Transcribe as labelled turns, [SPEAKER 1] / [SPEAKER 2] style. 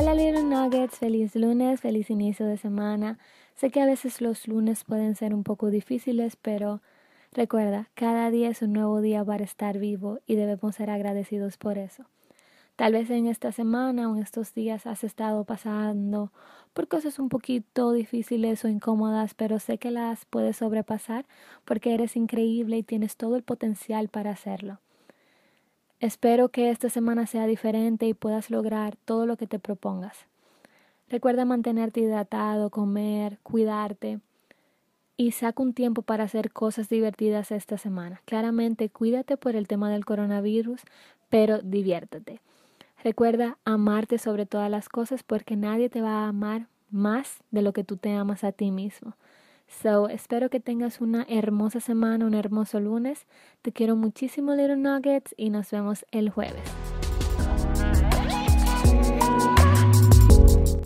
[SPEAKER 1] Nuggets, feliz lunes, feliz inicio de semana. Sé que a veces los lunes pueden ser un poco difíciles, pero recuerda, cada día es un nuevo día para estar vivo y debemos ser agradecidos por eso. Tal vez en esta semana o en estos días has estado pasando por cosas un poquito difíciles o incómodas, pero sé que las puedes sobrepasar porque eres increíble y tienes todo el potencial para hacerlo. Espero que esta semana sea diferente y puedas lograr todo lo que te propongas. Recuerda mantenerte hidratado, comer, cuidarte y saca un tiempo para hacer cosas divertidas esta semana. Claramente cuídate por el tema del coronavirus, pero diviértete. Recuerda amarte sobre todas las cosas porque nadie te va a amar más de lo que tú te amas a ti mismo. So, espero que tengas una hermosa semana, un hermoso lunes. Te quiero muchísimo, Little Nuggets, y nos vemos el jueves.